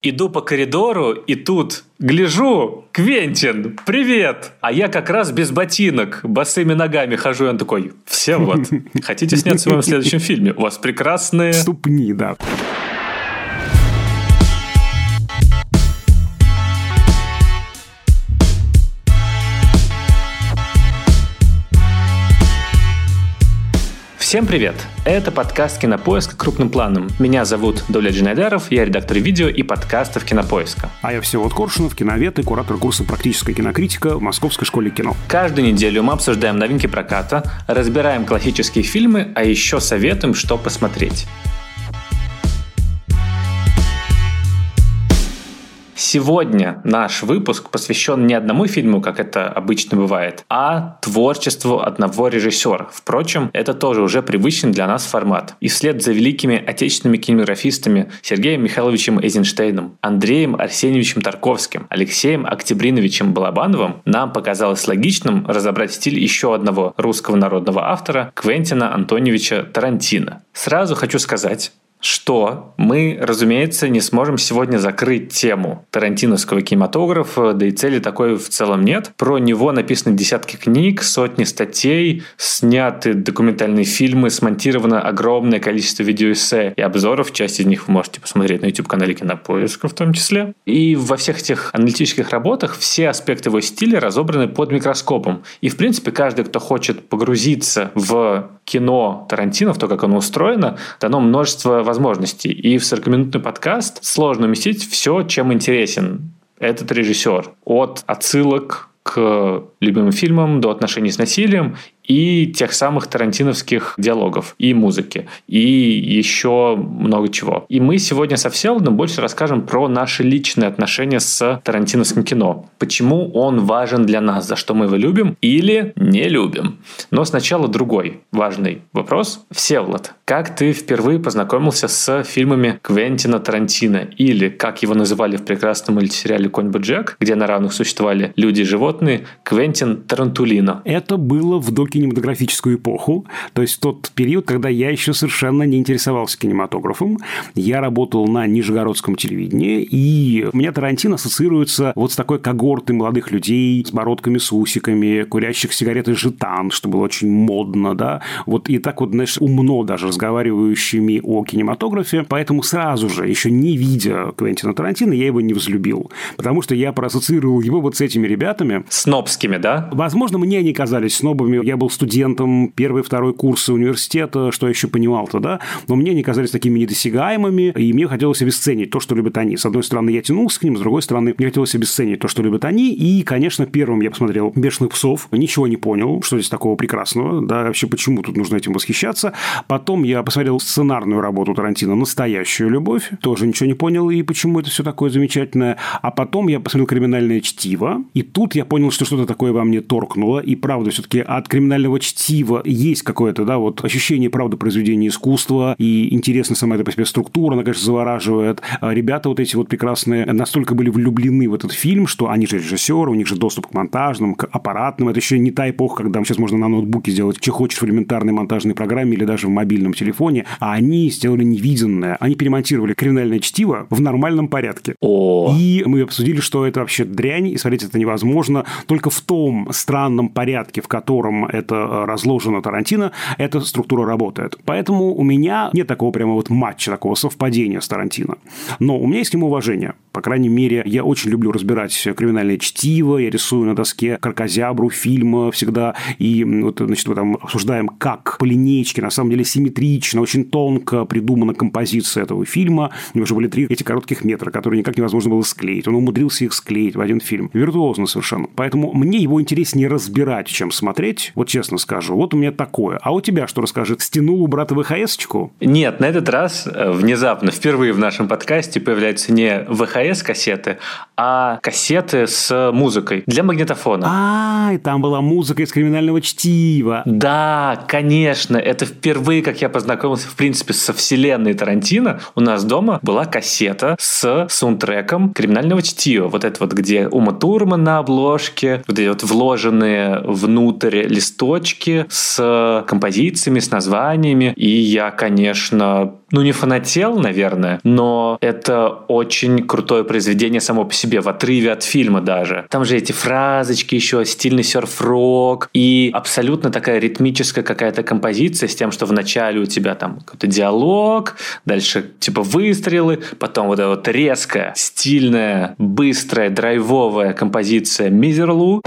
Иду по коридору, и тут гляжу, Квентин, привет! А я как раз без ботинок, босыми ногами хожу, и он такой, всем вот, хотите сняться в моем следующем фильме? У вас прекрасные... Ступни, да. Всем привет! Это подкаст «Кинопоиска. Крупным планом». Меня зовут Дуля Джинайдаров, я редактор видео и подкастов «Кинопоиска». А я Всеволод Коршунов, киновед и куратор курса «Практическая кинокритика» в Московской школе кино. Каждую неделю мы обсуждаем новинки проката, разбираем классические фильмы, а еще советуем, что посмотреть. Сегодня наш выпуск посвящен не одному фильму, как это обычно бывает, а творчеству одного режиссера. Впрочем, это тоже уже привычный для нас формат. И вслед за великими отечественными кинематографистами Сергеем Михайловичем Эйзенштейном, Андреем Арсеньевичем Тарковским, Алексеем Октябриновичем Балабановым нам показалось логичным разобрать стиль еще одного русского народного автора Квентина Антониевича Тарантино. Сразу хочу сказать, что мы, разумеется, не сможем сегодня закрыть тему тарантиновского кинематографа, да и цели такой в целом нет. Про него написаны десятки книг, сотни статей, сняты документальные фильмы, смонтировано огромное количество видеоэссе и обзоров. Часть из них вы можете посмотреть на YouTube-канале Кинопоиска в том числе. И во всех этих аналитических работах все аспекты его стиля разобраны под микроскопом. И, в принципе, каждый, кто хочет погрузиться в кино Тарантино, в то, как оно устроено, дано множество возможностей. И в 40-минутный подкаст сложно уместить все, чем интересен этот режиссер. От отсылок к любимым фильмам до отношений с насилием и тех самых тарантиновских диалогов, и музыки, и еще много чего. И мы сегодня со Всеволодом больше расскажем про наши личные отношения с тарантиновским кино. Почему он важен для нас, за что мы его любим или не любим. Но сначала другой важный вопрос. Всеволод, как ты впервые познакомился с фильмами Квентина Тарантино? Или, как его называли в прекрасном мультсериале «Конь Боджек», где на равных существовали люди и животные, Квентин Тарантулино? Это было в доке кинематографическую эпоху, то есть тот период, когда я еще совершенно не интересовался кинематографом. Я работал на Нижегородском телевидении, и у меня Тарантино ассоциируется вот с такой когортой молодых людей с бородками, с усиками, курящих сигареты жетан, что было очень модно, да, вот и так вот, знаешь, умно даже разговаривающими о кинематографе, поэтому сразу же, еще не видя Квентина Тарантино, я его не взлюбил, потому что я проассоциировал его вот с этими ребятами. Снобскими, да? Возможно, мне они казались снобами, я был был студентом первый, второй курсы университета, что я еще понимал-то, да, но мне они казались такими недосягаемыми, и мне хотелось обесценить то, что любят они. С одной стороны, я тянулся к ним, с другой стороны, мне хотелось обесценить то, что любят они, и, конечно, первым я посмотрел «Бешеных псов», ничего не понял, что здесь такого прекрасного, да, вообще почему тут нужно этим восхищаться. Потом я посмотрел сценарную работу Тарантино «Настоящую любовь», тоже ничего не понял, и почему это все такое замечательное. А потом я посмотрел «Криминальное чтиво», и тут я понял, что что-то такое во мне торкнуло, и правда, все-таки от криминального криминального чтива есть какое-то, да, вот ощущение, правда, произведения искусства, и интересна сама эта по себе структура, она, конечно, завораживает. А ребята вот эти вот прекрасные настолько были влюблены в этот фильм, что они же режиссеры, у них же доступ к монтажным, к аппаратным. Это еще не та эпоха, когда сейчас можно на ноутбуке сделать, что хочешь в элементарной монтажной программе или даже в мобильном телефоне. А они сделали невиденное. Они перемонтировали криминальное чтиво в нормальном порядке. О. И мы обсудили, что это вообще дрянь, и смотреть это невозможно только в том странном порядке, в котором это это разложено Тарантино, эта структура работает. Поэтому у меня нет такого прямо вот матча, такого совпадения с Тарантино. Но у меня есть к нему уважение. По крайней мере, я очень люблю разбирать криминальное чтиво, я рисую на доске каркозябру фильма всегда, и вот, значит, мы там обсуждаем, как по линейке, на самом деле симметрично, очень тонко придумана композиция этого фильма. У него же были три эти коротких метра, которые никак невозможно было склеить. Он умудрился их склеить в один фильм. Виртуозно совершенно. Поэтому мне его интереснее разбирать, чем смотреть. Вот честно скажу. Вот у меня такое. А у тебя что расскажет? Стянул у брата ВХС-очку? Нет, на этот раз э, внезапно, впервые в нашем подкасте появляются не ВХС-кассеты, а кассеты с музыкой для магнитофона. А, и там была музыка из криминального чтива. Да, конечно. Это впервые, как я познакомился, в принципе, со вселенной Тарантино. У нас дома была кассета с саундтреком криминального чтива. Вот это вот, где Ума Турман на обложке, вот эти вот вложенные внутрь листочки с композициями, с названиями. И я, конечно, ну не фанател, наверное, но это очень крутое произведение само по себе, в отрыве от фильма даже. Там же эти фразочки еще, стильный серф-рок и абсолютно такая ритмическая какая-то композиция с тем, что вначале у тебя там какой-то диалог, дальше типа выстрелы, потом вот эта вот резкая, стильная, быстрая, драйвовая композиция Мизерлу.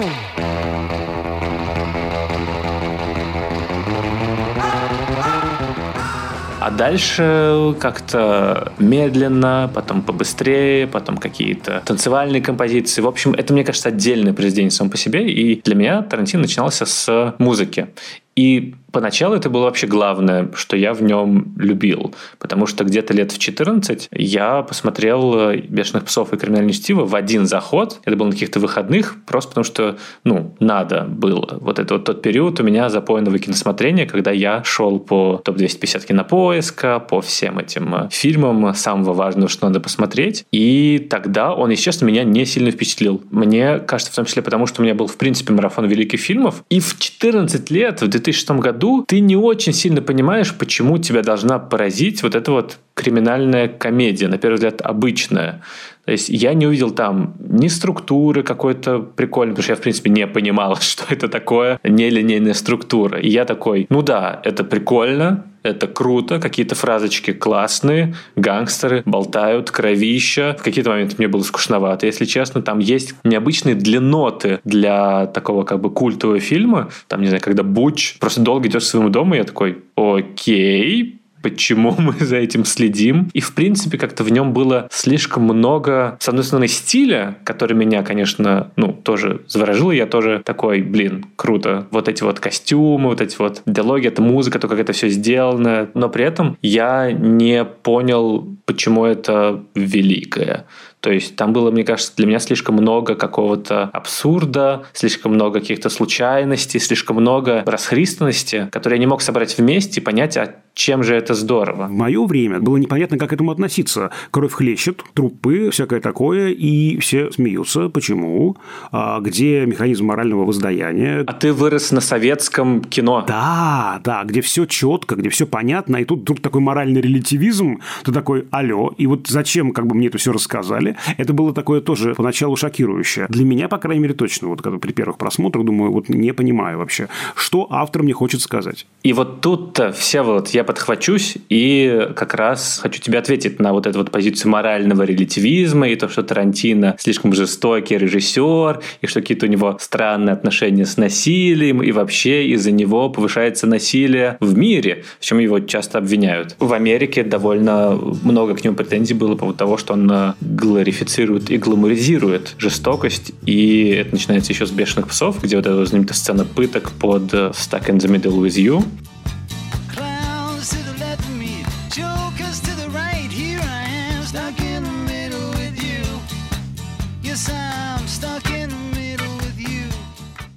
Дальше как-то медленно, потом побыстрее, потом какие-то танцевальные композиции. В общем, это, мне кажется, отдельное произведение само по себе. И для меня Тарантино начинался с музыки. И Поначалу это было вообще главное, что я в нем любил, потому что где-то лет в 14 я посмотрел э, «Бешеных псов» и «Криминальное чтиво» в один заход. Это было на каких-то выходных, просто потому что, ну, надо было. Вот это вот тот период у меня запойного киносмотрения, когда я шел по топ-250 кинопоиска, по всем этим э, фильмам самого важного, что надо посмотреть. И тогда он, честно, меня не сильно впечатлил. Мне кажется, в том числе потому, что у меня был, в принципе, марафон великих фильмов. И в 14 лет, в 2006 году, году ты не очень сильно понимаешь, почему тебя должна поразить вот эта вот криминальная комедия, на первый взгляд, обычная. То есть я не увидел там ни структуры какой-то прикольной, потому что я, в принципе, не понимал, что это такое нелинейная структура. И я такой, ну да, это прикольно, это круто, какие-то фразочки классные, гангстеры болтают, кровища. В какие-то моменты мне было скучновато, если честно. Там есть необычные длинноты для такого как бы культового фильма. Там, не знаю, когда Буч просто долго идет к своему дому, я такой, окей, почему мы за этим следим. И, в принципе, как-то в нем было слишком много, с одной стороны, стиля, который меня, конечно, ну, тоже заворожил. Я тоже такой, блин, круто. Вот эти вот костюмы, вот эти вот диалоги, это музыка, то, как это все сделано. Но при этом я не понял, почему это великое. То есть там было, мне кажется, для меня слишком много какого-то абсурда, слишком много каких-то случайностей, слишком много расхристанности, которые я не мог собрать вместе и понять, а чем же это здорово. В мое время было непонятно, как к этому относиться. Кровь хлещет, трупы, всякое такое, и все смеются. Почему? А где механизм морального воздаяния? А ты вырос на советском кино. Да, да, где все четко, где все понятно, и тут вдруг такой моральный релятивизм, ты такой, алло, и вот зачем как бы мне это все рассказали? Это было такое тоже поначалу шокирующее. Для меня, по крайней мере, точно, вот когда при первых просмотрах думаю, вот не понимаю вообще, что автор мне хочет сказать. И вот тут-то, все вот я подхвачусь и как раз хочу тебе ответить на вот эту вот позицию морального релятивизма и то, что Тарантино слишком жестокий режиссер, и что какие-то у него странные отношения с насилием, и вообще из-за него повышается насилие в мире, в чем его часто обвиняют. В Америке довольно много к нему претензий было по поводу того, что он э, глорифицирует и гламуризирует жестокость, и это начинается еще с «Бешеных псов», где вот эта знаменитая сцена пыток под «Stuck in the Middle with You»,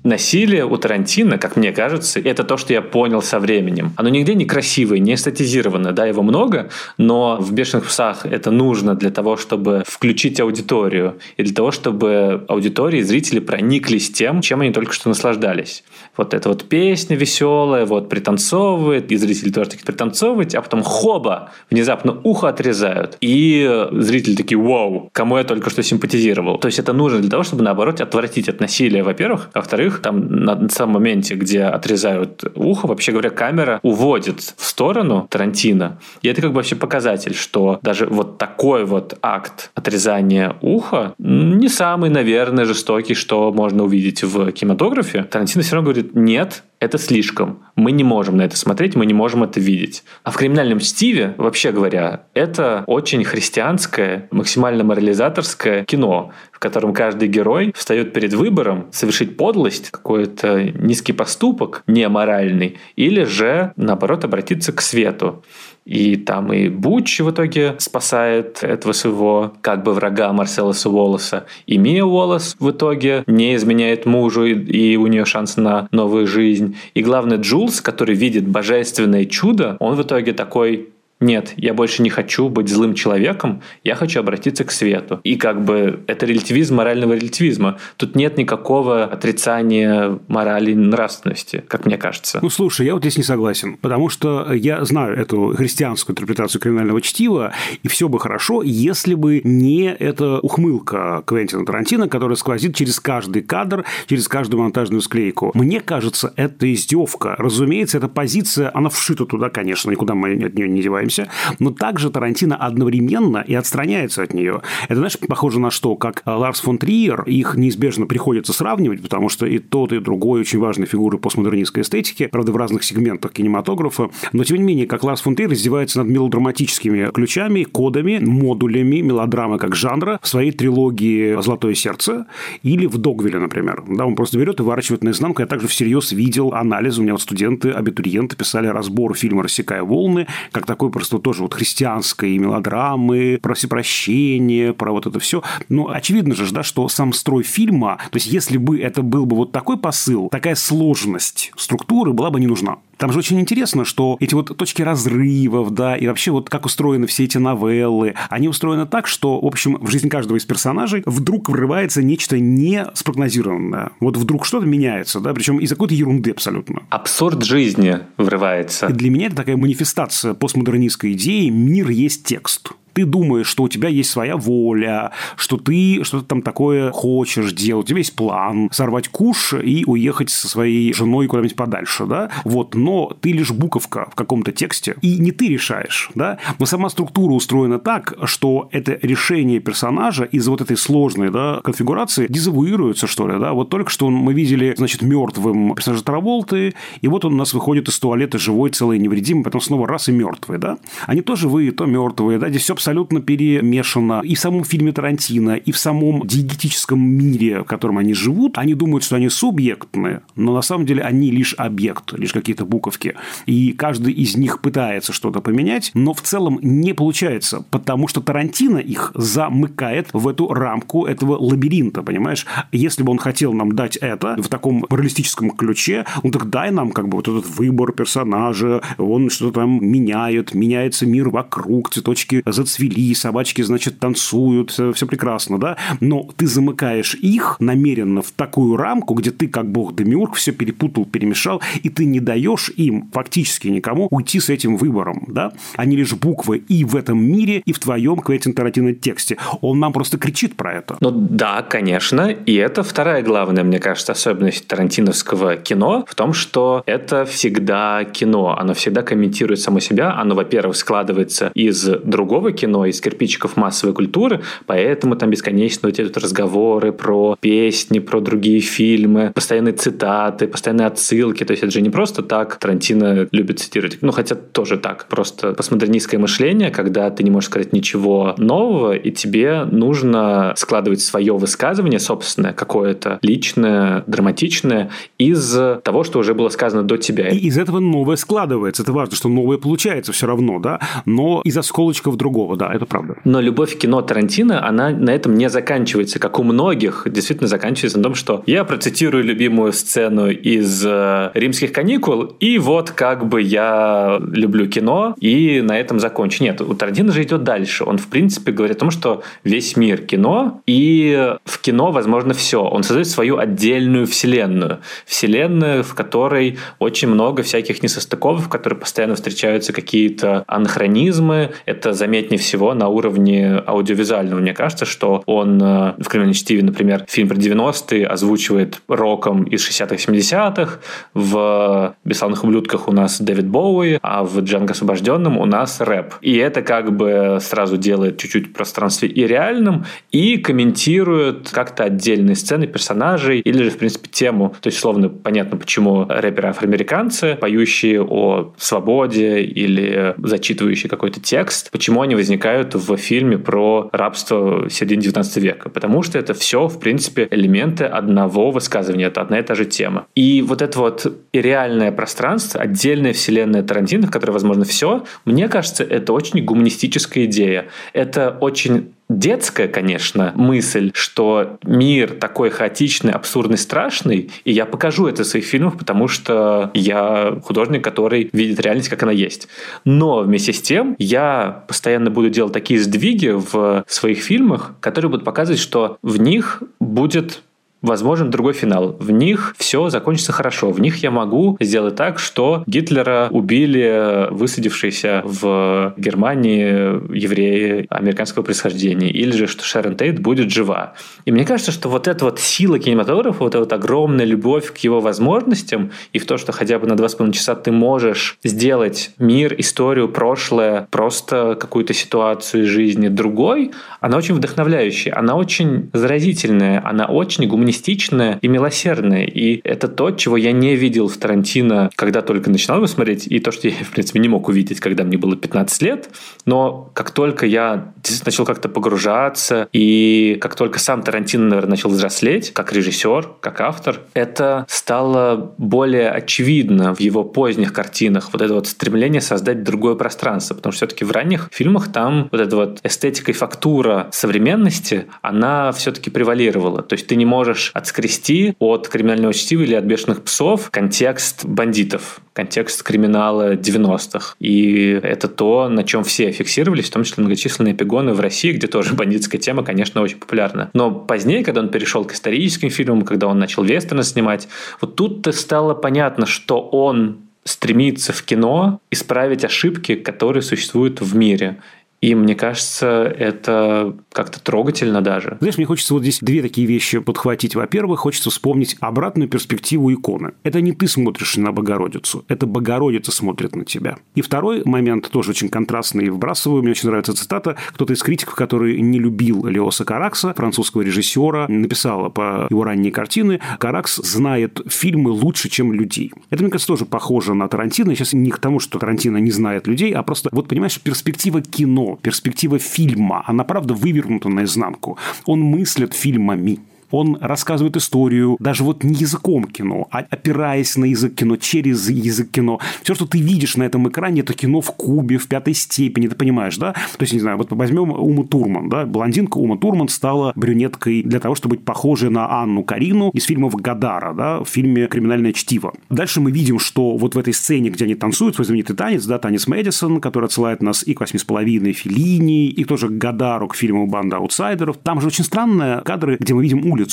Насилие у Тарантино, как мне кажется, это то, что я понял со временем. Оно нигде не красивое, не эстетизировано, да, его много, но в «Бешеных псах» это нужно для того, чтобы включить аудиторию и для того, чтобы аудитории, зрители прониклись тем, чем они только что наслаждались. Вот эта вот песня веселая, вот пританцовывает, и зрители тоже такие пританцовывают, а потом хоба, внезапно ухо отрезают, и зрители такие, вау, кому я только что симпатизировал. То есть это нужно для того, чтобы, наоборот, отвратить от насилия, во-первых, а во-вторых, во-вторых, там на самом моменте, где отрезают ухо, вообще говоря, камера уводит в сторону Тарантино. И это как бы вообще показатель, что даже вот такой вот акт отрезания уха не самый, наверное, жестокий, что можно увидеть в кинематографе. Тарантино все равно говорит, нет, это слишком. Мы не можем на это смотреть, мы не можем это видеть. А в криминальном стиве, вообще говоря, это очень христианское, максимально морализаторское кино, в котором каждый герой встает перед выбором совершить подлость, какой-то низкий поступок, неморальный, или же, наоборот, обратиться к свету. И там и Буч в итоге спасает этого своего как бы врага Марселоса Уоллеса. И Мия Уоллес в итоге не изменяет мужу, и у нее шанс на новую жизнь. И главное, Джулс, который видит божественное чудо, он в итоге такой нет, я больше не хочу быть злым человеком, я хочу обратиться к свету. И как бы это релятивизм морального релятивизма. Тут нет никакого отрицания морали нравственности, как мне кажется. Ну, слушай, я вот здесь не согласен, потому что я знаю эту христианскую интерпретацию криминального чтива, и все бы хорошо, если бы не эта ухмылка Квентина Тарантино, которая сквозит через каждый кадр, через каждую монтажную склейку. Мне кажется, это издевка. Разумеется, эта позиция, она вшита туда, конечно, никуда мы от нее не деваемся находимся, но также Тарантино одновременно и отстраняется от нее. Это, знаешь, похоже на что? Как э, Ларс фон Триер, их неизбежно приходится сравнивать, потому что и тот, и другой очень важные фигуры постмодернистской эстетики, правда, в разных сегментах кинематографа, но, тем не менее, как Ларс фон Триер издевается над мелодраматическими ключами, кодами, модулями мелодрамы как жанра в своей трилогии «Золотое сердце» или в «Догвилле», например. Да, он просто берет и ворачивает наизнанку. Я также всерьез видел анализ. У меня вот студенты, абитуриенты писали разбор фильма «Рассекая волны», как такой просто тоже вот христианской мелодрамы, про всепрощение, про вот это все. Ну, очевидно же, да, что сам строй фильма, то есть если бы это был бы вот такой посыл, такая сложность структуры была бы не нужна. Там же очень интересно, что эти вот точки разрывов, да, и вообще вот как устроены все эти новеллы, они устроены так, что, в общем, в жизнь каждого из персонажей вдруг врывается нечто не спрогнозированное. Вот вдруг что-то меняется, да, причем из-за какой-то ерунды абсолютно. Абсурд жизни врывается. Для меня это такая манифестация постмодернистской идеи «мир есть текст» ты думаешь, что у тебя есть своя воля, что ты что-то там такое хочешь делать, у тебя есть план сорвать куш и уехать со своей женой куда-нибудь подальше, да, вот, но ты лишь буковка в каком-то тексте, и не ты решаешь, да, но сама структура устроена так, что это решение персонажа из вот этой сложной, да, конфигурации дезавуируется, что ли, да, вот только что мы видели, значит, мертвым персонажа Траволты, и вот он у нас выходит из туалета живой, целый, невредимый, потом снова раз и мертвый, да, они тоже вы, то мертвые, да, здесь все абсолютно перемешано. И в самом фильме Тарантино, и в самом диегетическом мире, в котором они живут, они думают, что они субъектные, но на самом деле они лишь объект, лишь какие-то буковки. И каждый из них пытается что-то поменять, но в целом не получается, потому что Тарантино их замыкает в эту рамку этого лабиринта, понимаешь? Если бы он хотел нам дать это в таком реалистическом ключе, он так дай нам как бы вот этот выбор персонажа, он что-то там меняет, меняется мир вокруг, цветочки зацветают расцвели, собачки, значит, танцуют, все прекрасно, да, но ты замыкаешь их намеренно в такую рамку, где ты, как бог Демиург, все перепутал, перемешал, и ты не даешь им, фактически никому, уйти с этим выбором, да, они лишь буквы и в этом мире, и в твоем Квентин Тарантино тексте. Он нам просто кричит про это. Ну да, конечно, и это вторая главная, мне кажется, особенность тарантиновского кино в том, что это всегда кино, оно всегда комментирует само себя, оно, во-первых, складывается из другого кино, кино из кирпичиков массовой культуры, поэтому там бесконечно вот эти разговоры про песни, про другие фильмы, постоянные цитаты, постоянные отсылки. То есть это же не просто так Тарантино любит цитировать. Ну, хотя тоже так. Просто постмодернистское мышление, когда ты не можешь сказать ничего нового, и тебе нужно складывать свое высказывание собственное, какое-то личное, драматичное, из того, что уже было сказано до тебя. И из этого новое складывается. Это важно, что новое получается все равно, да, но из осколочков другого да, это правда. Но любовь к кино Тарантино, она на этом не заканчивается, как у многих, действительно заканчивается на том, что я процитирую любимую сцену из э, «Римских каникул», и вот как бы я люблю кино, и на этом закончу. Нет, у Тарантино же идет дальше. Он, в принципе, говорит о том, что весь мир кино, и в кино возможно все. Он создает свою отдельную вселенную. Вселенную, в которой очень много всяких несостыковок, в которой постоянно встречаются какие-то анахронизмы. Это заметнее всего на уровне аудиовизуального. Мне кажется, что он э, в «Криминальном чтиве», например, фильм про 90-е озвучивает роком из 60-х, 70-х, в «Бесславных ублюдках» у нас Дэвид Боуи, а в «Джанго освобожденном» у нас рэп. И это как бы сразу делает чуть-чуть пространство и реальным, и комментирует как-то отдельные сцены персонажей, или же, в принципе, тему. То есть, словно понятно, почему рэперы афроамериканцы, поющие о свободе или зачитывающие какой-то текст, почему они возникают возникают в фильме про рабство середины 19 века, потому что это все, в принципе, элементы одного высказывания, это одна и та же тема. И вот это вот реальное пространство, отдельная вселенная Тарантино, в которой возможно все, мне кажется, это очень гуманистическая идея. Это очень детская, конечно, мысль, что мир такой хаотичный, абсурдный, страшный, и я покажу это в своих фильмах, потому что я художник, который видит реальность, как она есть. Но вместе с тем я постоянно буду делать такие сдвиги в своих фильмах, которые будут показывать, что в них будет возможен другой финал. В них все закончится хорошо. В них я могу сделать так, что Гитлера убили высадившиеся в Германии евреи американского происхождения. Или же, что Шерон Тейт будет жива. И мне кажется, что вот эта вот сила кинематографа, вот эта вот огромная любовь к его возможностям и в то, что хотя бы на два с половиной часа ты можешь сделать мир, историю, прошлое, просто какую-то ситуацию из жизни другой, она очень вдохновляющая, она очень заразительная, она очень гуманистическая мистичное и милосердное. И это то, чего я не видел в Тарантино, когда только начинал его смотреть, и то, что я, в принципе, не мог увидеть, когда мне было 15 лет. Но как только я начал как-то погружаться, и как только сам Тарантино, наверное, начал взрослеть, как режиссер, как автор, это стало более очевидно в его поздних картинах. Вот это вот стремление создать другое пространство. Потому что все-таки в ранних фильмах там вот эта вот эстетика и фактура современности, она все-таки превалировала. То есть ты не можешь можешь отскрести от криминального чтива или от бешеных псов контекст бандитов, контекст криминала 90-х. И это то, на чем все фиксировались, в том числе многочисленные эпигоны в России, где тоже бандитская тема, конечно, очень популярна. Но позднее, когда он перешел к историческим фильмам, когда он начал вестерны снимать, вот тут-то стало понятно, что он стремится в кино исправить ошибки, которые существуют в мире. И мне кажется, это как-то трогательно даже. Знаешь, мне хочется вот здесь две такие вещи подхватить. Во-первых, хочется вспомнить обратную перспективу иконы. Это не ты смотришь на Богородицу, это Богородица смотрит на тебя. И второй момент тоже очень контрастный, вбрасываю. Мне очень нравится цитата. Кто-то из критиков, который не любил Леоса Каракса, французского режиссера, написала по его ранней картины, Каракс знает фильмы лучше, чем людей. Это, мне кажется, тоже похоже на Тарантино. Сейчас не к тому, что Тарантино не знает людей, а просто, вот понимаешь, перспектива кино перспектива фильма, она правда вывернута наизнанку. Он мыслит фильмами он рассказывает историю даже вот не языком кино, а опираясь на язык кино, через язык кино. Все, что ты видишь на этом экране, это кино в кубе, в пятой степени, ты понимаешь, да? То есть, не знаю, вот возьмем Уму Турман, да? Блондинка Ума Турман стала брюнеткой для того, чтобы быть похожей на Анну Карину из фильмов Гадара, да, в фильме «Криминальное чтиво». Дальше мы видим, что вот в этой сцене, где они танцуют, свой знаменитый танец, да, танец Мэдисон, который отсылает нас и к «Восьми с половиной» Филини, и тоже к Гадару, к фильму «Банда аутсайдеров». Там же очень странные кадры, где мы видим улицу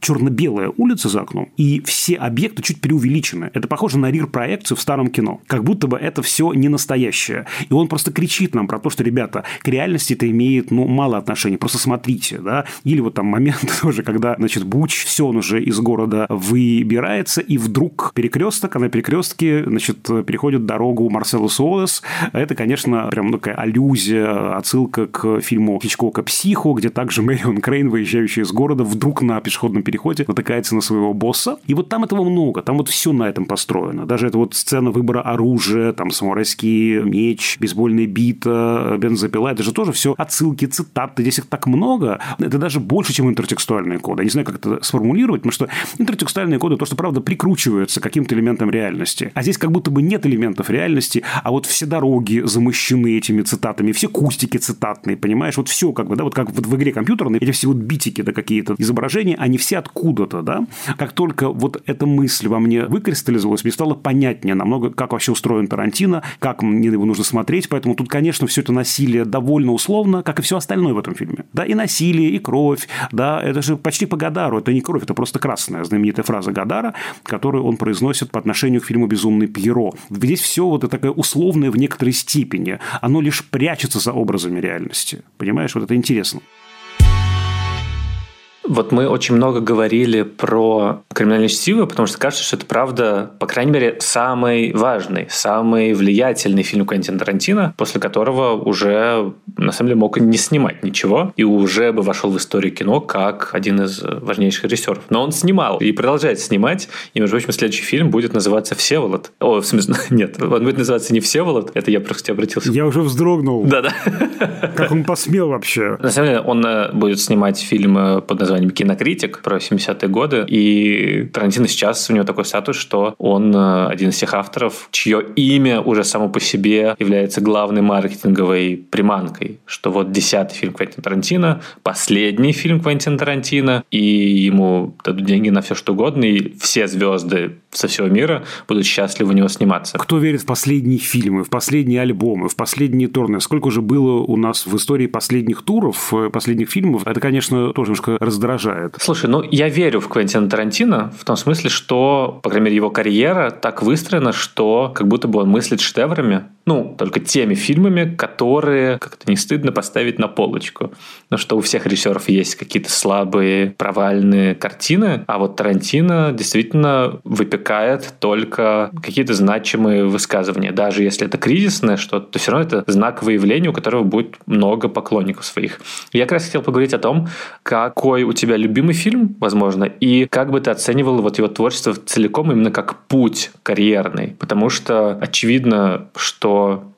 черно-белая улица за окном, и все объекты чуть преувеличены. Это похоже на рир-проекцию в старом кино. Как будто бы это все не настоящее. И он просто кричит нам про то, что, ребята, к реальности это имеет, ну, мало отношения, просто смотрите, да. Или вот там момент тоже, когда, значит, Буч, все он уже из города выбирается, и вдруг перекресток, а на перекрестке, значит, переходит дорогу Марселу Суолес. Это, конечно, прям такая аллюзия, отсылка к фильму Хичкока «Психо», где также Мэрион Крейн, выезжающая из города, вдруг на пешеходном переходе натыкается на своего босса. И вот там этого много, там вот все на этом построено. Даже это вот сцена выбора оружия, там самурайский меч, бейсбольная бита, бензопила, это же тоже все отсылки, цитаты. Здесь их так много. Это даже больше, чем интертекстуальные коды. Я не знаю, как это сформулировать, потому что интертекстуальные коды то, что, правда, прикручиваются каким-то элементом реальности. А здесь как будто бы нет элементов реальности, а вот все дороги замощены этими цитатами, все кустики цитатные, понимаешь? Вот все как бы, да, вот как вот в игре компьютерной, эти все вот битики, да, какие-то изображения, они все откуда-то, да, как только вот эта мысль во мне выкристаллизовалась, мне стало понятнее намного, как вообще устроен Тарантино, как мне его нужно смотреть, поэтому тут, конечно, все это насилие довольно условно, как и все остальное в этом фильме. Да, и насилие, и кровь, да, это же почти по Гадару, это не кровь, это просто красная знаменитая фраза Гадара, которую он произносит по отношению к фильму «Безумный Пьеро». Здесь все вот это такое условное в некоторой степени, оно лишь прячется за образами реальности. Понимаешь, вот это интересно. Вот мы очень много говорили про криминальное чтиво, потому что кажется, что это правда, по крайней мере, самый важный, самый влиятельный фильм Квентина Тарантино, после которого уже, на самом деле, мог не снимать ничего, и уже бы вошел в историю кино как один из важнейших режиссеров. Но он снимал и продолжает снимать, и, между прочим, следующий фильм будет называться «Всеволод». О, в смысле, нет, он будет называться не «Всеволод», это я просто обратился. Я уже вздрогнул. Да-да. Как он посмел вообще? На самом деле, он э, будет снимать фильм э, под названием «Кинокритик» про 70-е годы, и Тарантино сейчас у него такой статус, что он э, один из тех авторов, чье имя уже само по себе является главной маркетинговой приманкой, что вот десятый фильм Квентина Тарантино, последний фильм Квентина Тарантино, и ему дадут деньги на все что угодно, и все звезды со всего мира будут счастливы у него сниматься. Кто верит в последние фильмы, в последние альбомы, в последние турны? Сколько уже было у нас в истории последних туров, э, последних фильмов? Это, конечно, тоже немножко раздражает. Слушай, ну я верю в Квентина Тарантино в том смысле, что, по крайней мере, его карьера так выстроена, что как будто бы он мыслит шедеврами, ну, только теми фильмами, которые как-то не стыдно поставить на полочку. Ну, что у всех режиссеров есть какие-то слабые, провальные картины, а вот Тарантино действительно выпекает только какие-то значимые высказывания. Даже если это кризисное что-то, то все равно это знак выявления, у которого будет много поклонников своих. Я как раз хотел поговорить о том, какой у тебя любимый фильм, возможно, и как бы ты оценивал вот его творчество целиком именно как путь карьерный. Потому что очевидно, что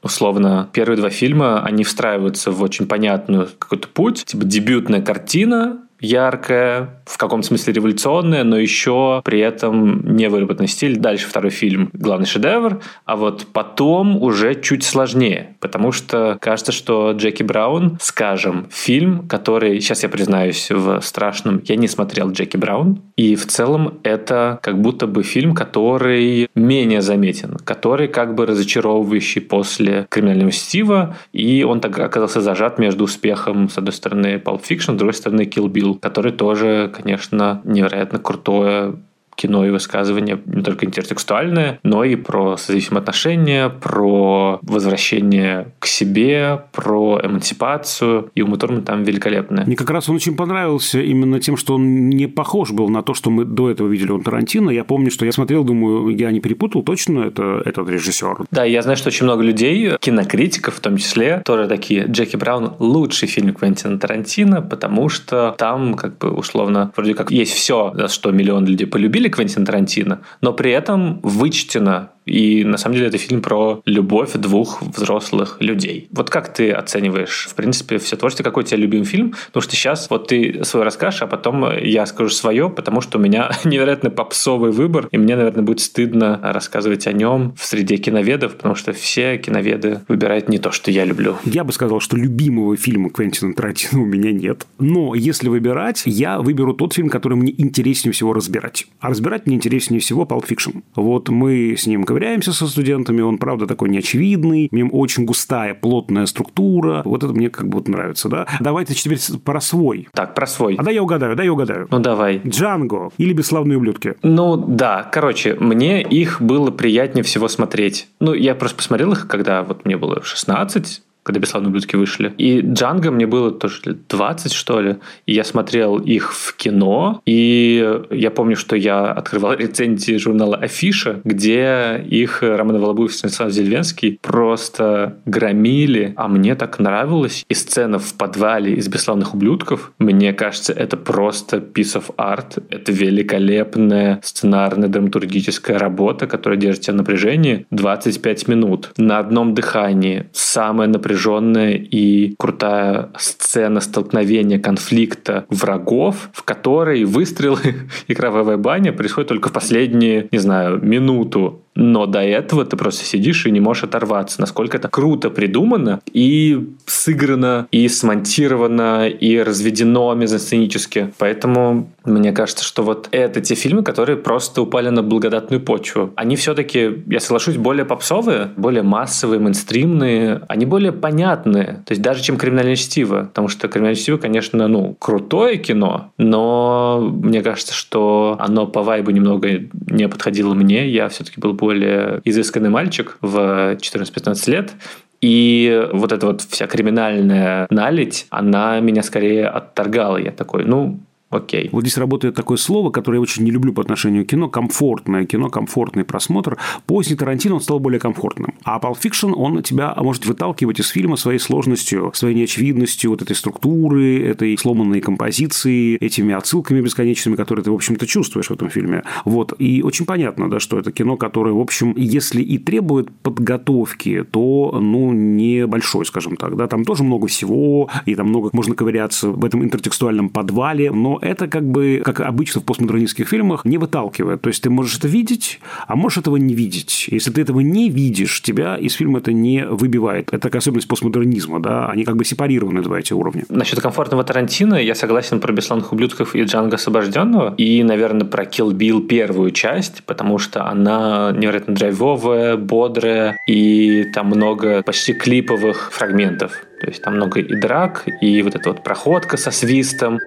условно первые два фильма, они встраиваются в очень понятную какой-то путь. Типа дебютная картина, яркая, в каком смысле революционная, но еще при этом не выработанный стиль. Дальше второй фильм – главный шедевр, а вот потом уже чуть сложнее, потому что кажется, что Джеки Браун, скажем, фильм, который, сейчас я признаюсь в страшном, я не смотрел Джеки Браун, и в целом это как будто бы фильм, который менее заметен, который как бы разочаровывающий после криминального Стива, и он так оказался зажат между успехом, с одной стороны, Pulp Fiction, с другой стороны, Kill Bill который тоже, конечно, невероятно крутое кино и высказывания не только интертекстуальные, но и про созависимые отношения, про возвращение к себе, про эмансипацию. И Ума Турман там великолепная. Мне как раз он очень понравился именно тем, что он не похож был на то, что мы до этого видели у Тарантино. Я помню, что я смотрел, думаю, я не перепутал, точно это этот режиссер. Да, я знаю, что очень много людей, кинокритиков в том числе, тоже такие, Джеки Браун лучший фильм Квентина Тарантино, потому что там, как бы, условно, вроде как есть все, за что миллион людей полюбили, любили Квентина Тарантино, но при этом вычтено и на самом деле это фильм про любовь двух взрослых людей. Вот как ты оцениваешь, в принципе, все творчество? Какой у тебя любимый фильм? Потому что сейчас вот ты свой расскажешь, а потом я скажу свое, потому что у меня невероятно попсовый выбор, и мне, наверное, будет стыдно рассказывать о нем в среде киноведов, потому что все киноведы выбирают не то, что я люблю. Я бы сказал, что любимого фильма Квентина Тарантино у меня нет. Но если выбирать, я выберу тот фильм, который мне интереснее всего разбирать. А разбирать мне интереснее всего Pulp Fiction. Вот мы с ним ковыряемся со студентами, он, правда, такой неочевидный, в нем очень густая, плотная структура. Вот это мне как бы вот нравится, да? Давайте теперь про свой. Так, про свой. А да я угадаю, да я угадаю. Ну, давай. Джанго или «Бесславные ублюдки». Ну, да. Короче, мне их было приятнее всего смотреть. Ну, я просто посмотрел их, когда вот мне было 16, когда «Бесславные ублюдки» вышли. И «Джанго» мне было тоже 20, что ли. И я смотрел их в кино. И я помню, что я открывал рецензии журнала «Афиша», где их Роман Волобуев и Станислав Зельвенский просто громили. А мне так нравилось. И сцена в подвале из «Бесславных ублюдков», мне кажется, это просто piece of art. Это великолепная сценарная драматургическая работа, которая держит тебя в напряжении 25 минут на одном дыхании. Самое напряжение напряженная и крутая сцена столкновения конфликта врагов, в которой выстрелы и кровавая баня происходят только в последние, не знаю, минуту но до этого ты просто сидишь и не можешь оторваться. Насколько это круто придумано и сыграно, и смонтировано, и разведено мезосценически. Поэтому мне кажется, что вот это те фильмы, которые просто упали на благодатную почву. Они все-таки, я соглашусь, более попсовые, более массовые, мейнстримные. Они более понятные. То есть даже чем «Криминальное чтиво». Потому что «Криминальное чтиво», конечно, ну, крутое кино, но мне кажется, что оно по вайбу немного не подходило мне. Я все-таки был более изысканный мальчик в 14-15 лет. И вот эта вот вся криминальная налить, она меня скорее отторгала. Я такой, ну, Окей. Вот здесь работает такое слово, которое я очень не люблю по отношению к кино, комфортное кино, комфортный просмотр. Поздний Тарантино он стал более комфортным. А Pulp Fiction, он тебя может выталкивать из фильма своей сложностью, своей неочевидностью, вот этой структуры, этой сломанной композиции, этими отсылками бесконечными, которые ты, в общем-то, чувствуешь в этом фильме. Вот. И очень понятно, да, что это кино, которое, в общем, если и требует подготовки, то, ну, небольшой, скажем так, да, там тоже много всего, и там много можно ковыряться в этом интертекстуальном подвале, но это как бы, как обычно в постмодернистских фильмах, не выталкивает. То есть, ты можешь это видеть, а можешь этого не видеть. Если ты этого не видишь, тебя из фильма это не выбивает. Это такая особенность постмодернизма, да, они как бы сепарированы, два эти уровня. Насчет комфортного Тарантино я согласен про «Бесславных ублюдков» и «Джанго освобожденного», и, наверное, про «Kill Bill» первую часть, потому что она невероятно драйвовая, бодрая, и там много почти клиповых фрагментов. То есть там много и драк, и вот эта вот проходка со свистом,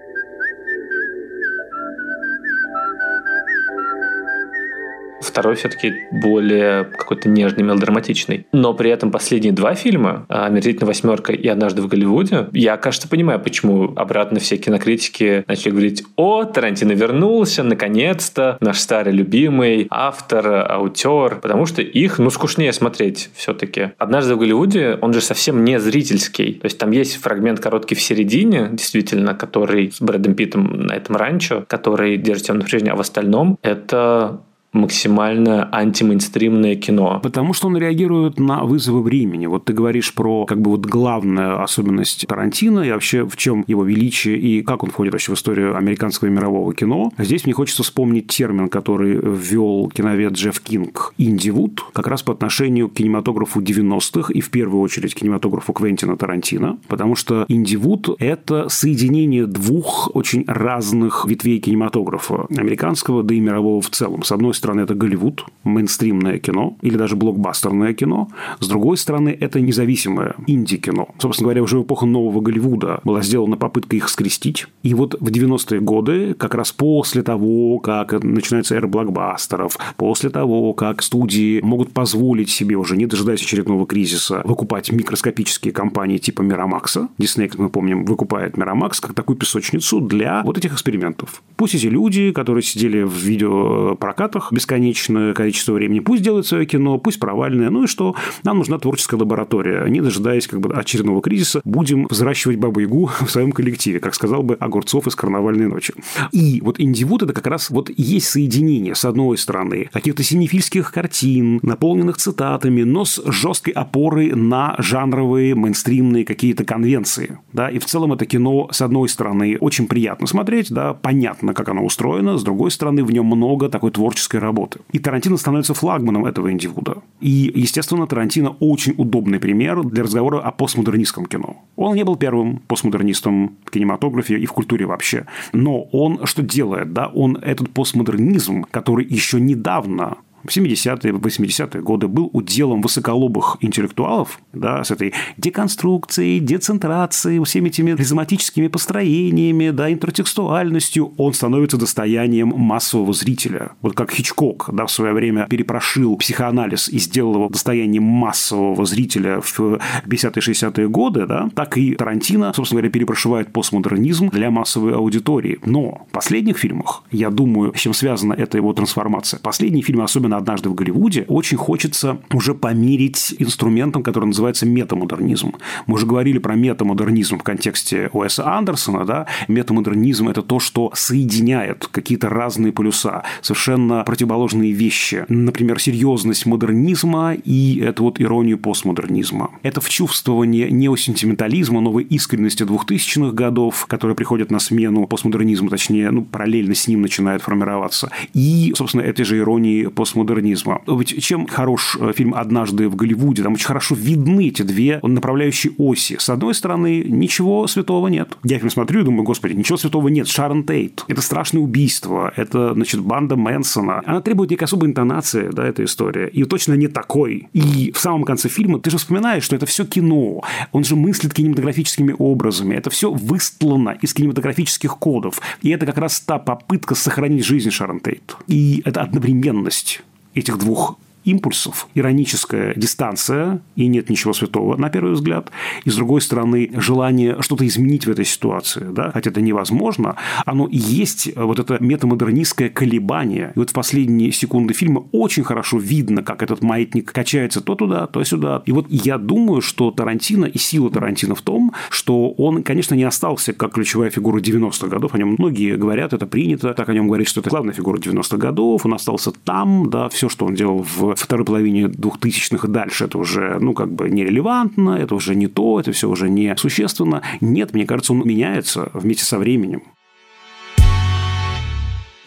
второй все-таки более какой-то нежный, мелодраматичный. Но при этом последние два фильма «Омерзительная восьмерка» и «Однажды в Голливуде» я, кажется, понимаю, почему обратно все кинокритики начали говорить «О, Тарантино вернулся, наконец-то, наш старый любимый автор, аутер», потому что их, ну, скучнее смотреть все-таки. «Однажды в Голливуде», он же совсем не зрительский. То есть там есть фрагмент короткий в середине, действительно, который с Брэдом Питтом на этом ранчо, который держит его напряжение, а в остальном это максимально антимейнстримное кино. Потому что он реагирует на вызовы времени. Вот ты говоришь про как бы вот главную особенность Тарантино и вообще в чем его величие и как он входит вообще в историю американского и мирового кино. Здесь мне хочется вспомнить термин, который ввел киновед Джефф Кинг «Индивуд», как раз по отношению к кинематографу 90-х и в первую очередь кинематографу Квентина Тарантино, потому что «Индивуд» – это соединение двух очень разных ветвей кинематографа, американского, да и мирового в целом. С одной стороны, стороны, это Голливуд, мейнстримное кино или даже блокбастерное кино. С другой стороны, это независимое инди-кино. Собственно говоря, уже в эпоху нового Голливуда была сделана попытка их скрестить. И вот в 90-е годы, как раз после того, как начинается эра блокбастеров, после того, как студии могут позволить себе, уже не дожидаясь очередного кризиса, выкупать микроскопические компании типа Мирамакса. Дисней, как мы помним, выкупает Мирамакс как такую песочницу для вот этих экспериментов. Пусть эти люди, которые сидели в видеопрокатах, бесконечное количество времени. Пусть делают свое кино, пусть провальное. Ну и что? Нам нужна творческая лаборатория. Не дожидаясь как бы очередного кризиса, будем взращивать Бабу-Ягу в своем коллективе, как сказал бы Огурцов из «Карнавальной ночи». И вот «Индивуд» – это как раз вот есть соединение, с одной стороны, каких-то синефильских картин, наполненных цитатами, но с жесткой опорой на жанровые, мейнстримные какие-то конвенции. Да? И в целом это кино, с одной стороны, очень приятно смотреть, да, понятно, как оно устроено, с другой стороны, в нем много такой творческой работы. И Тарантино становится флагманом этого индивуда. И, естественно, Тарантино очень удобный пример для разговора о постмодернистском кино. Он не был первым постмодернистом в кинематографе и в культуре вообще. Но он что делает? Да? Он этот постмодернизм, который еще недавно в 70-е, 80-е годы был уделом высоколобых интеллектуалов, да, с этой деконструкцией, децентрацией, всеми этими ризоматическими построениями, да, интертекстуальностью, он становится достоянием массового зрителя. Вот как Хичкок, да, в свое время перепрошил психоанализ и сделал его достоянием массового зрителя в 50-60-е годы, да, так и Тарантино, собственно говоря, перепрошивает постмодернизм для массовой аудитории. Но в последних фильмах, я думаю, с чем связана эта его трансформация, последние фильмы, особенно однажды в Голливуде, очень хочется уже помирить инструментом, который называется метамодернизм. Мы уже говорили про метамодернизм в контексте Уэса Андерсона, да, метамодернизм – это то, что соединяет какие-то разные полюса, совершенно противоположные вещи. Например, серьезность модернизма и это вот иронию постмодернизма. Это вчувствование неосентиментализма, новой искренности 2000-х годов, которые приходят на смену постмодернизму, точнее, ну, параллельно с ним начинает формироваться. И, собственно, этой же иронии постмодернизма постмодернизма. Ведь чем хорош э, фильм «Однажды в Голливуде»? Там очень хорошо видны эти две направляющие оси. С одной стороны, ничего святого нет. Я фильм смотрю и думаю, господи, ничего святого нет. Шарон Тейт. Это страшное убийство. Это, значит, банда Мэнсона. Она требует некой особой интонации, да, эта история. И точно не такой. И в самом конце фильма ты же вспоминаешь, что это все кино. Он же мыслит кинематографическими образами. Это все выстлано из кинематографических кодов. И это как раз та попытка сохранить жизнь Шарон Тейт. И это одновременность этих двух импульсов, ироническая дистанция, и нет ничего святого, на первый взгляд, и, с другой стороны, желание что-то изменить в этой ситуации, да, хотя это невозможно, оно есть вот это метамодернистское колебание. И вот в последние секунды фильма очень хорошо видно, как этот маятник качается то туда, то сюда. И вот я думаю, что Тарантино и сила Тарантино в том, что он, конечно, не остался как ключевая фигура 90-х годов. О нем многие говорят, это принято. Так о нем говорить, что это главная фигура 90-х годов. Он остался там, да, все, что он делал в второй половине 2000-х и дальше, это уже, ну, как бы нерелевантно, это уже не то, это все уже не существенно. Нет, мне кажется, он меняется вместе со временем.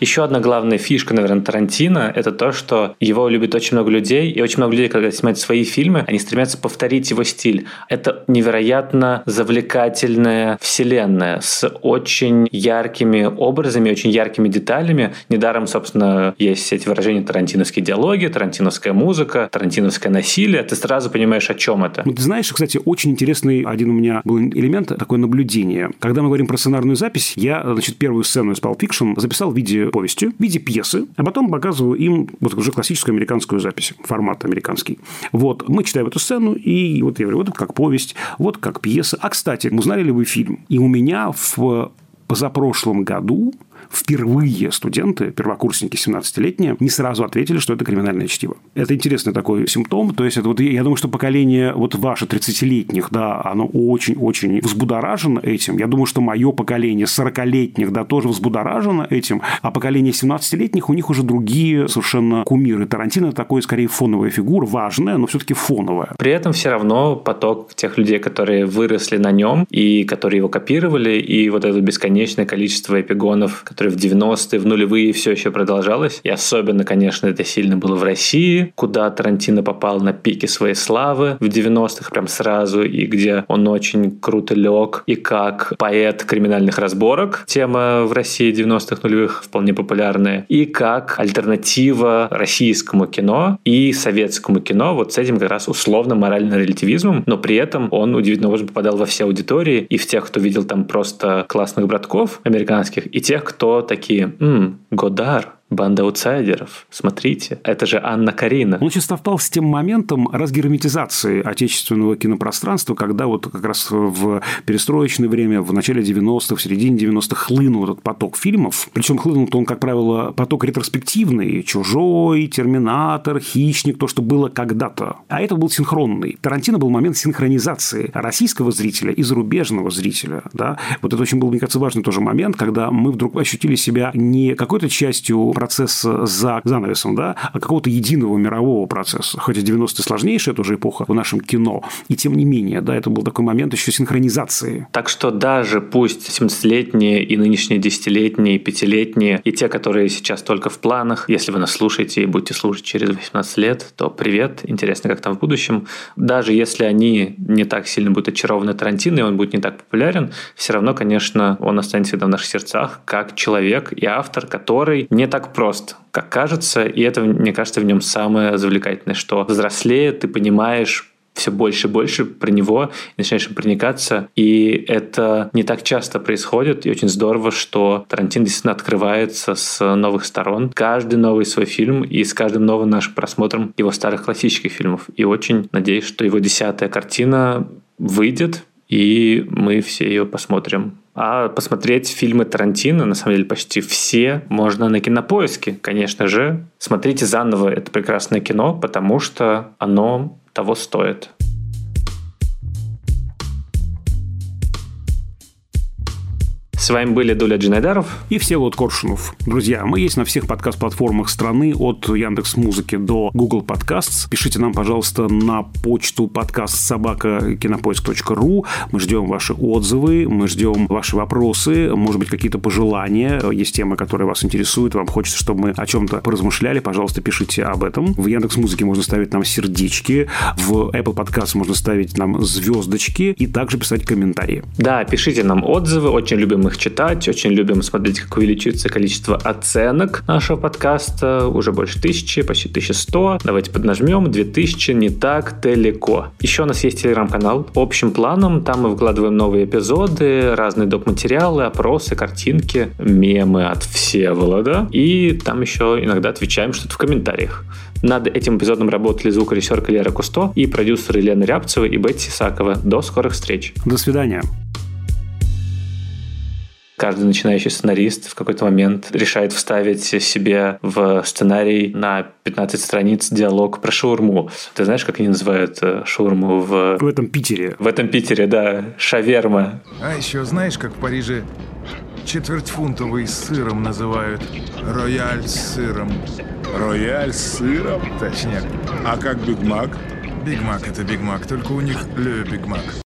Еще одна главная фишка, наверное, Тарантино – это то, что его любит очень много людей, и очень много людей, когда снимают свои фильмы, они стремятся повторить его стиль. Это невероятно завлекательная вселенная с очень яркими образами, очень яркими деталями. Недаром, собственно, есть эти выражения тарантиновские диалоги, тарантиновская музыка, тарантиновское насилие. Ты сразу понимаешь, о чем это. Ну, ты знаешь, кстати, очень интересный один у меня был элемент, такое наблюдение. Когда мы говорим про сценарную запись, я, значит, первую сцену из Pulp Fiction записал в виде повестью в виде пьесы, а потом показываю им вот уже классическую американскую запись, формат американский. Вот, мы читаем эту сцену, и вот я говорю, вот это как повесть, вот как пьеса. А, кстати, узнали ли вы фильм? И у меня в позапрошлом году впервые студенты, первокурсники 17-летние, не сразу ответили, что это криминальное чтиво. Это интересный такой симптом. То есть, это вот, я думаю, что поколение вот ваше 30-летних, да, оно очень-очень взбудоражено этим. Я думаю, что мое поколение 40-летних, да, тоже взбудоражено этим. А поколение 17-летних, у них уже другие совершенно кумиры. Тарантино такой, скорее, фоновая фигура, важная, но все-таки фоновая. При этом все равно поток тех людей, которые выросли на нем и которые его копировали, и вот это бесконечное количество эпигонов, которое в 90-е, в нулевые все еще продолжалось. И особенно, конечно, это сильно было в России, куда Тарантино попал на пике своей славы в 90-х прям сразу, и где он очень круто лег. И как поэт криминальных разборок, тема в России 90-х нулевых вполне популярная, и как альтернатива российскому кино и советскому кино, вот с этим как раз условно моральным релятивизмом, но при этом он удивительно образом попадал во все аудитории, и в тех, кто видел там просто классных братков американских, и тех, кто кто такие, м Годар, Банда аутсайдеров. Смотрите, это же Анна Карина. Он очень совпал с тем моментом разгерметизации отечественного кинопространства, когда вот как раз в перестроечное время, в начале 90-х, в середине 90-х хлынул этот поток фильмов. Причем хлынул-то он, как правило, поток ретроспективный. «Чужой», «Терминатор», «Хищник», то, что было когда-то. А это был синхронный. Тарантино был момент синхронизации российского зрителя и зарубежного зрителя. Да? Вот это очень был, мне кажется, важный тоже момент, когда мы вдруг ощутили себя не какой-то частью процесса за занавесом, да, а какого-то единого мирового процесса. Хотя 90-е сложнейшая тоже эпоха в нашем кино. И тем не менее, да, это был такой момент еще синхронизации. Так что даже пусть 17-летние и нынешние 10-летние, 5-летние, и те, которые сейчас только в планах, если вы нас слушаете и будете слушать через 18 лет, то привет, интересно, как там в будущем. Даже если они не так сильно будут очарованы Тарантино, и он будет не так популярен, все равно, конечно, он останется всегда в наших сердцах как человек и автор, который не так прост, как кажется, и это, мне кажется, в нем самое завлекательное, что взрослее ты понимаешь все больше и больше про него, начинаешь им проникаться, и это не так часто происходит, и очень здорово, что Тарантино действительно открывается с новых сторон. Каждый новый свой фильм, и с каждым новым нашим просмотром его старых классических фильмов. И очень надеюсь, что его десятая картина выйдет, и мы все ее посмотрим а посмотреть фильмы Тарантино, на самом деле почти все, можно на кинопоиске, конечно же. Смотрите заново это прекрасное кино, потому что оно того стоит. С вами были Дуля Джинайдаров и Всеволод Коршунов. Друзья, мы есть на всех подкаст-платформах страны от Яндекс Музыки до Google Podcasts. Пишите нам, пожалуйста, на почту подкаст собака кинопоиск.ру. Мы ждем ваши отзывы, мы ждем ваши вопросы, может быть, какие-то пожелания. Есть темы, которые вас интересуют, вам хочется, чтобы мы о чем-то поразмышляли, пожалуйста, пишите об этом. В Яндекс Музыке можно ставить нам сердечки, в Apple Podcast можно ставить нам звездочки и также писать комментарии. Да, пишите нам отзывы, очень любим их читать, очень любим смотреть, как увеличивается количество оценок нашего подкаста. Уже больше тысячи, почти 1100. Давайте поднажмем. 2000 не так далеко. Еще у нас есть телеграм-канал. Общим планом там мы выкладываем новые эпизоды, разные доп-материалы, опросы, картинки, мемы от Всеволода. И там еще иногда отвечаем что-то в комментариях. Над этим эпизодом работали звукорежиссерка Лера Кусто и продюсеры Лена Рябцева и Бетти Сакова. До скорых встреч. До свидания каждый начинающий сценарист в какой-то момент решает вставить себе в сценарий на 15 страниц диалог про шаурму. Ты знаешь, как они называют э, шаурму в... В этом Питере. В этом Питере, да. Шаверма. А еще знаешь, как в Париже четвертьфунтовый с сыром называют? Рояль с сыром. Рояль с сыром? Точняк. А как Биг Мак? Биг Мак это Биг Мак, только у них Le Big Mac.